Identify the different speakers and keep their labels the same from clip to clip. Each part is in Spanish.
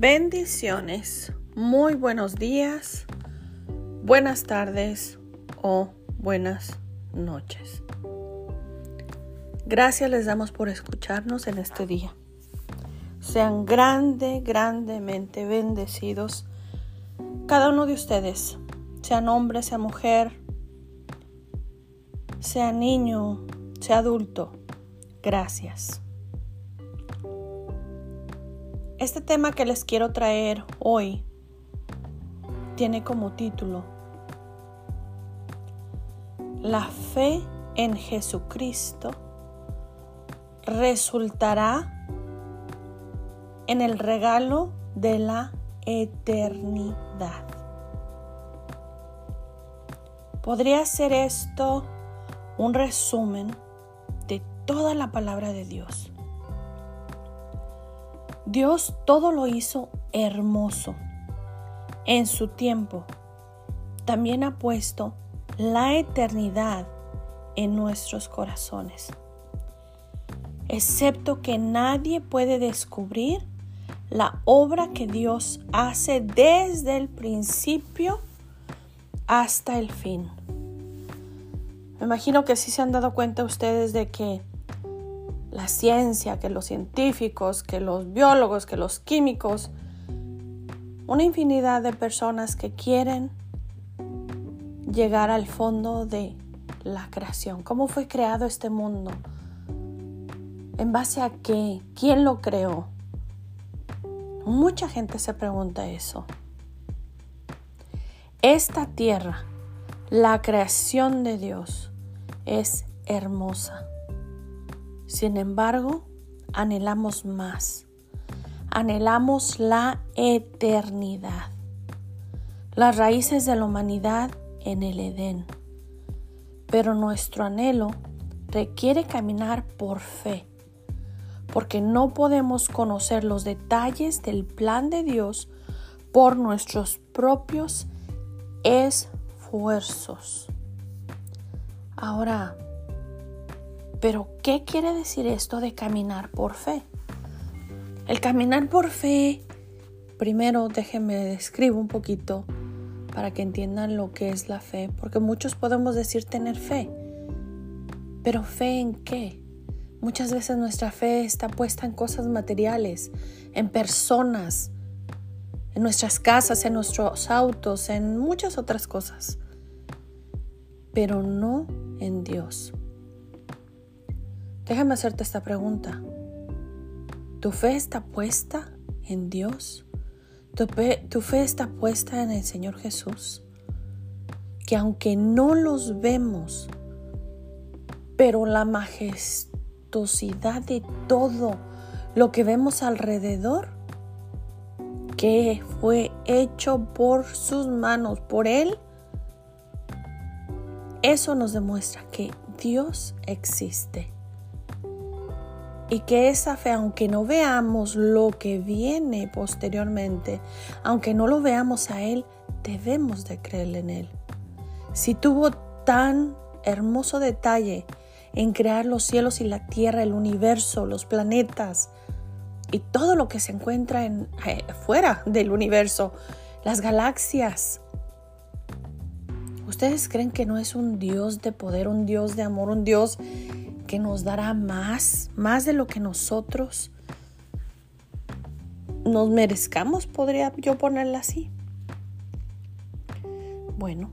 Speaker 1: Bendiciones, muy buenos días, buenas tardes o buenas noches. Gracias les damos por escucharnos en este día. Sean grande, grandemente bendecidos cada uno de ustedes, sean hombre, sea mujer, sea niño, sea adulto. Gracias. Este tema que les quiero traer hoy tiene como título La fe en Jesucristo resultará en el regalo de la eternidad. Podría ser esto un resumen de toda la palabra de Dios. Dios todo lo hizo hermoso. En su tiempo, también ha puesto la eternidad en nuestros corazones. Excepto que nadie puede descubrir la obra que Dios hace desde el principio hasta el fin. Me imagino que sí se han dado cuenta ustedes de que la ciencia, que los científicos, que los biólogos, que los químicos, una infinidad de personas que quieren llegar al fondo de la creación. ¿Cómo fue creado este mundo? ¿En base a qué? ¿Quién lo creó? Mucha gente se pregunta eso. Esta tierra, la creación de Dios, es hermosa. Sin embargo, anhelamos más. Anhelamos la eternidad. Las raíces de la humanidad en el Edén. Pero nuestro anhelo requiere caminar por fe, porque no podemos conocer los detalles del plan de Dios por nuestros propios esfuerzos. Ahora, pero, ¿qué quiere decir esto de caminar por fe? El caminar por fe, primero déjenme describo un poquito para que entiendan lo que es la fe, porque muchos podemos decir tener fe, pero fe en qué? Muchas veces nuestra fe está puesta en cosas materiales, en personas, en nuestras casas, en nuestros autos, en muchas otras cosas, pero no en Dios. Déjame hacerte esta pregunta. ¿Tu fe está puesta en Dios? ¿Tu fe, ¿Tu fe, está puesta en el Señor Jesús? Que aunque no los vemos, pero la majestuosidad de todo lo que vemos alrededor, que fue hecho por sus manos, por Él, eso nos demuestra que Dios existe y que esa fe, aunque no veamos lo que viene posteriormente, aunque no lo veamos a Él, debemos de creer en Él. Si tuvo tan hermoso detalle en crear los cielos y la tierra, el universo, los planetas y todo lo que se encuentra en, eh, fuera del universo, las galaxias. ¿Ustedes creen que no es un Dios de poder, un Dios de amor, un Dios que nos dará más, más de lo que nosotros nos merezcamos, podría yo ponerla así. Bueno,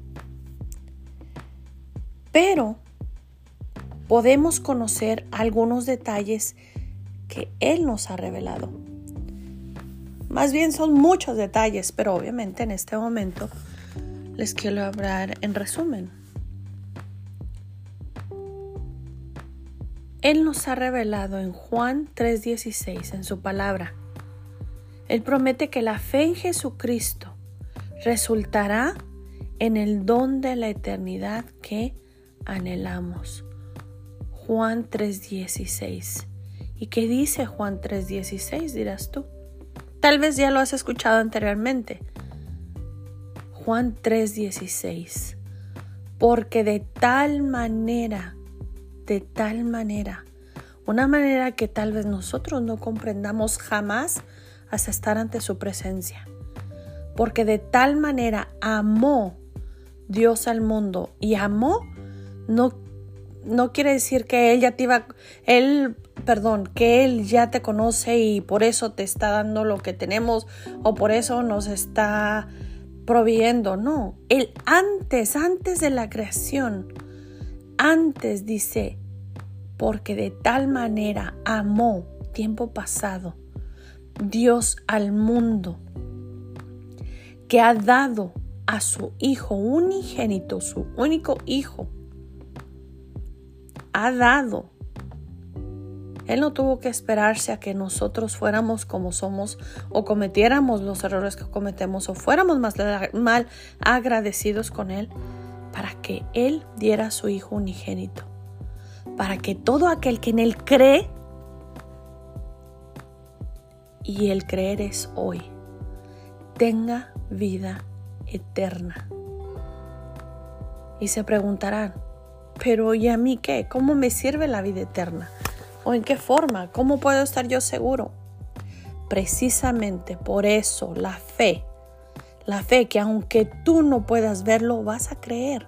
Speaker 1: pero podemos conocer algunos detalles que Él nos ha revelado. Más bien son muchos detalles, pero obviamente en este momento les quiero hablar en resumen. Él nos ha revelado en Juan 3:16 en su palabra. Él promete que la fe en Jesucristo resultará en el don de la eternidad que anhelamos. Juan 3:16. ¿Y qué dice Juan 3:16? dirás tú. Tal vez ya lo has escuchado anteriormente. Juan 3:16. Porque de tal manera de tal manera, una manera que tal vez nosotros no comprendamos jamás hasta estar ante su presencia. Porque de tal manera amó Dios al mundo y amó no, no quiere decir que él ya te iba, él, perdón, que él ya te conoce y por eso te está dando lo que tenemos o por eso nos está proviendo. No, él antes, antes de la creación, antes dice, porque de tal manera amó tiempo pasado Dios al mundo que ha dado a su Hijo unigénito, su único Hijo, ha dado. Él no tuvo que esperarse a que nosotros fuéramos como somos o cometiéramos los errores que cometemos o fuéramos más mal agradecidos con Él para que Él diera a su Hijo unigénito. Para que todo aquel que en Él cree, y el creer es hoy, tenga vida eterna. Y se preguntarán, pero ¿y a mí qué? ¿Cómo me sirve la vida eterna? ¿O en qué forma? ¿Cómo puedo estar yo seguro? Precisamente por eso la fe, la fe que aunque tú no puedas verlo, vas a creer.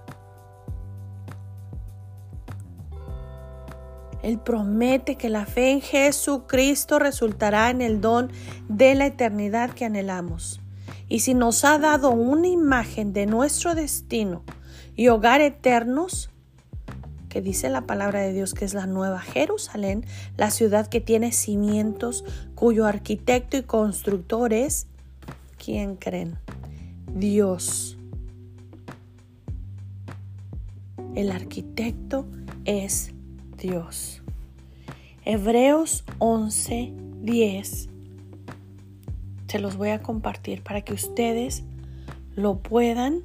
Speaker 1: Él promete que la fe en Jesucristo resultará en el don de la eternidad que anhelamos. Y si nos ha dado una imagen de nuestro destino y hogar eternos, que dice la palabra de Dios que es la nueva Jerusalén, la ciudad que tiene cimientos, cuyo arquitecto y constructor es, ¿quién creen? Dios. El arquitecto es Dios. Hebreos 11, 10 se los voy a compartir para que ustedes lo puedan,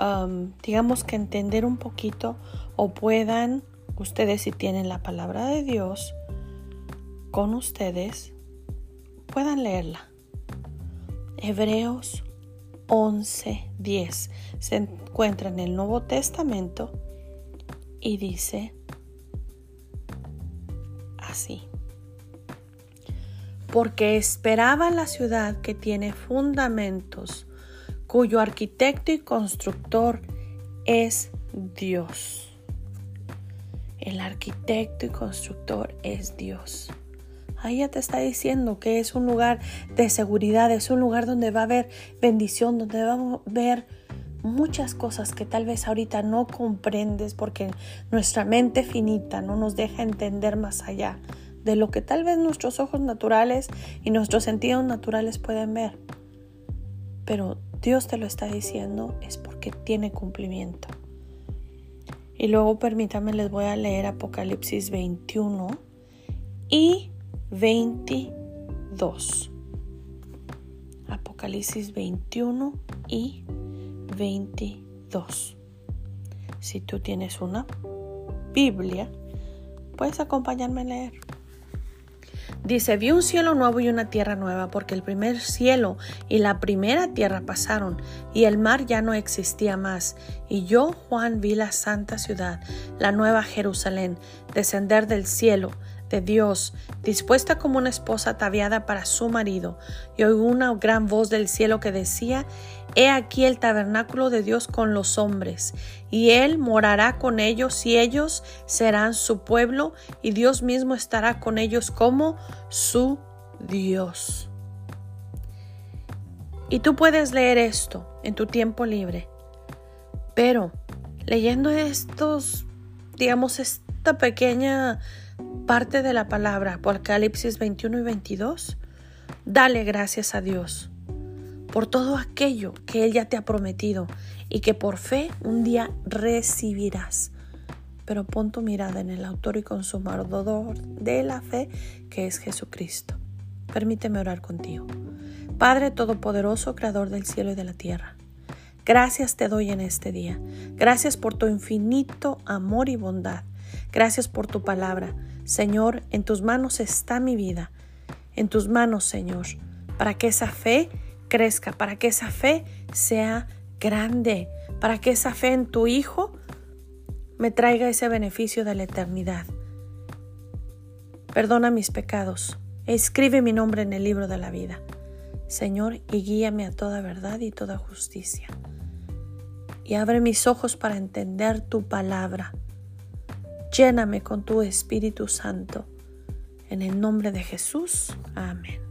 Speaker 1: um, digamos que entender un poquito o puedan, ustedes si tienen la palabra de Dios con ustedes, puedan leerla. Hebreos 11:10 se encuentra en el Nuevo Testamento y dice así porque esperaba la ciudad que tiene fundamentos, cuyo arquitecto y constructor es Dios. El arquitecto y constructor es Dios. Ahí ya te está diciendo que es un lugar de seguridad, es un lugar donde va a haber bendición, donde va a haber muchas cosas que tal vez ahorita no comprendes porque nuestra mente finita no nos deja entender más allá de lo que tal vez nuestros ojos naturales y nuestros sentidos naturales pueden ver. Pero Dios te lo está diciendo es porque tiene cumplimiento. Y luego permítame, les voy a leer Apocalipsis 21 y 22. Apocalipsis 21 y 22. Si tú tienes una Biblia, puedes acompañarme a leer. Dice, vi un cielo nuevo y una tierra nueva, porque el primer cielo y la primera tierra pasaron, y el mar ya no existía más. Y yo, Juan, vi la santa ciudad, la nueva Jerusalén, descender del cielo de Dios, dispuesta como una esposa ataviada para su marido. Y oí una gran voz del cielo que decía, He aquí el tabernáculo de Dios con los hombres, y Él morará con ellos, y ellos serán su pueblo, y Dios mismo estará con ellos como su Dios. Y tú puedes leer esto en tu tiempo libre, pero leyendo estos, digamos, esta pequeña parte de la palabra, Apocalipsis 21 y 22, dale gracias a Dios por todo aquello que Él ya te ha prometido y que por fe un día recibirás. Pero pon tu mirada en el autor y consumador de la fe, que es Jesucristo. Permíteme orar contigo. Padre Todopoderoso, Creador del cielo y de la tierra. Gracias te doy en este día. Gracias por tu infinito amor y bondad. Gracias por tu palabra. Señor, en tus manos está mi vida. En tus manos, Señor, para que esa fe crezca, para que esa fe sea grande, para que esa fe en tu Hijo me traiga ese beneficio de la eternidad. Perdona mis pecados, escribe mi nombre en el libro de la vida. Señor, y guíame a toda verdad y toda justicia. Y abre mis ojos para entender tu palabra Lléname con tu Espíritu Santo. En el nombre de Jesús. Amén.